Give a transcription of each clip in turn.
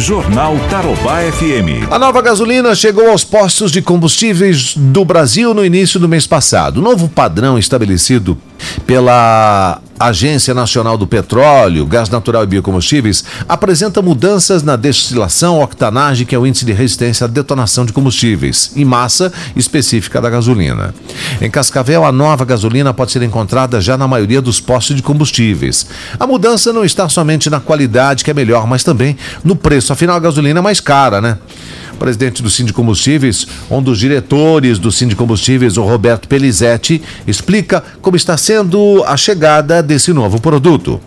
Jornal Tarobá FM. A nova gasolina chegou aos postos de combustíveis do Brasil no início do mês passado. O novo padrão estabelecido pela Agência Nacional do Petróleo, Gás Natural e Biocombustíveis apresenta mudanças na destilação octanagem, que é o índice de resistência à detonação de combustíveis, e massa específica da gasolina. Em Cascavel, a nova gasolina pode ser encontrada já na maioria dos postos de combustíveis. A mudança não está somente na qualidade, que é melhor, mas também no preço. Afinal, a gasolina é mais cara, né? Presidente do Cindy Combustíveis, um dos diretores do Cindy Combustíveis, o Roberto Pelizetti, explica como está sendo a chegada desse novo produto.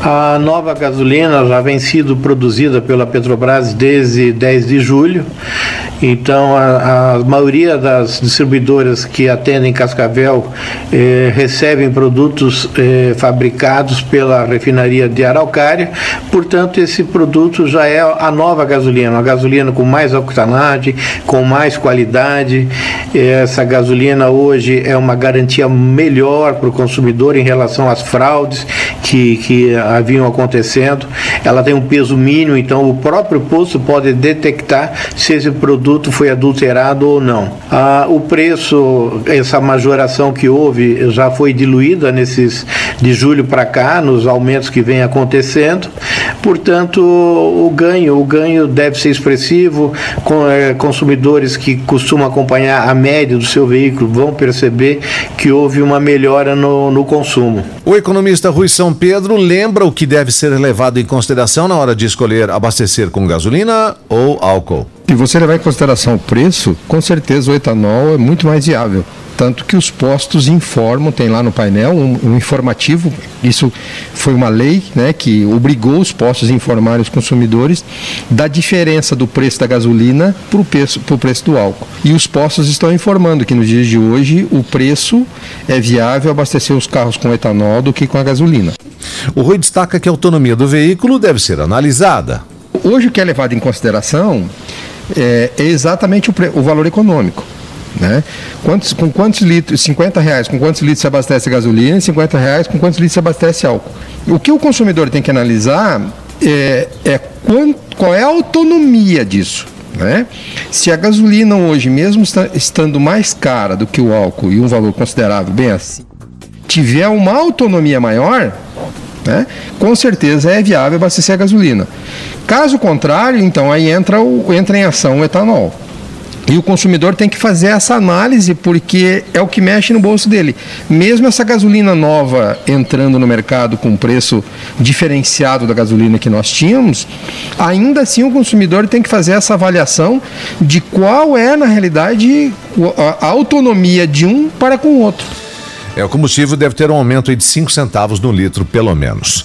A nova gasolina já vem sido produzida pela Petrobras desde 10 de julho. Então, a, a maioria das distribuidoras que atendem Cascavel eh, recebem produtos eh, fabricados pela refinaria de Araucária. Portanto, esse produto já é a nova gasolina, uma gasolina com mais octanagem, com mais qualidade. Essa gasolina hoje é uma garantia melhor para o consumidor em relação às fraudes que, que haviam acontecendo. Ela tem um peso mínimo, então o próprio posto pode detectar se esse produto foi adulterado ou não. Ah, o preço, essa majoração que houve já foi diluída nesses de julho para cá, nos aumentos que vem acontecendo. Portanto, o ganho, o ganho deve ser expressivo. Com, é, consumidores que costumam acompanhar a média do seu veículo vão perceber que houve uma melhora no, no consumo. O economista Rui São Pedro lembra o que deve ser levado em consideração na hora de escolher abastecer com gasolina ou álcool. Se você levar em consideração o preço, com certeza o etanol é muito mais viável. Tanto que os postos informam, tem lá no painel um, um informativo, isso foi uma lei né, que obrigou os postos a informarem os consumidores da diferença do preço da gasolina para o preço, preço do álcool. E os postos estão informando que nos dias de hoje o preço é viável abastecer os carros com etanol do que com a gasolina. O Rui destaca que a autonomia do veículo deve ser analisada. Hoje o que é levado em consideração é, é exatamente o, o valor econômico. Né? Quantos, com quantos litros, 50 reais, com quantos litros se abastece gasolina e 50 reais com quantos litros se abastece álcool. O que o consumidor tem que analisar é, é quant, qual é a autonomia disso. Né? Se a gasolina hoje, mesmo estando mais cara do que o álcool e um valor considerável, bem assim, tiver uma autonomia maior, né, com certeza é viável abastecer a gasolina. Caso contrário, então aí entra, o, entra em ação o etanol. E o consumidor tem que fazer essa análise porque é o que mexe no bolso dele. Mesmo essa gasolina nova entrando no mercado com preço diferenciado da gasolina que nós tínhamos, ainda assim o consumidor tem que fazer essa avaliação de qual é, na realidade, a autonomia de um para com o outro. É, o combustível deve ter um aumento de 5 centavos no litro, pelo menos.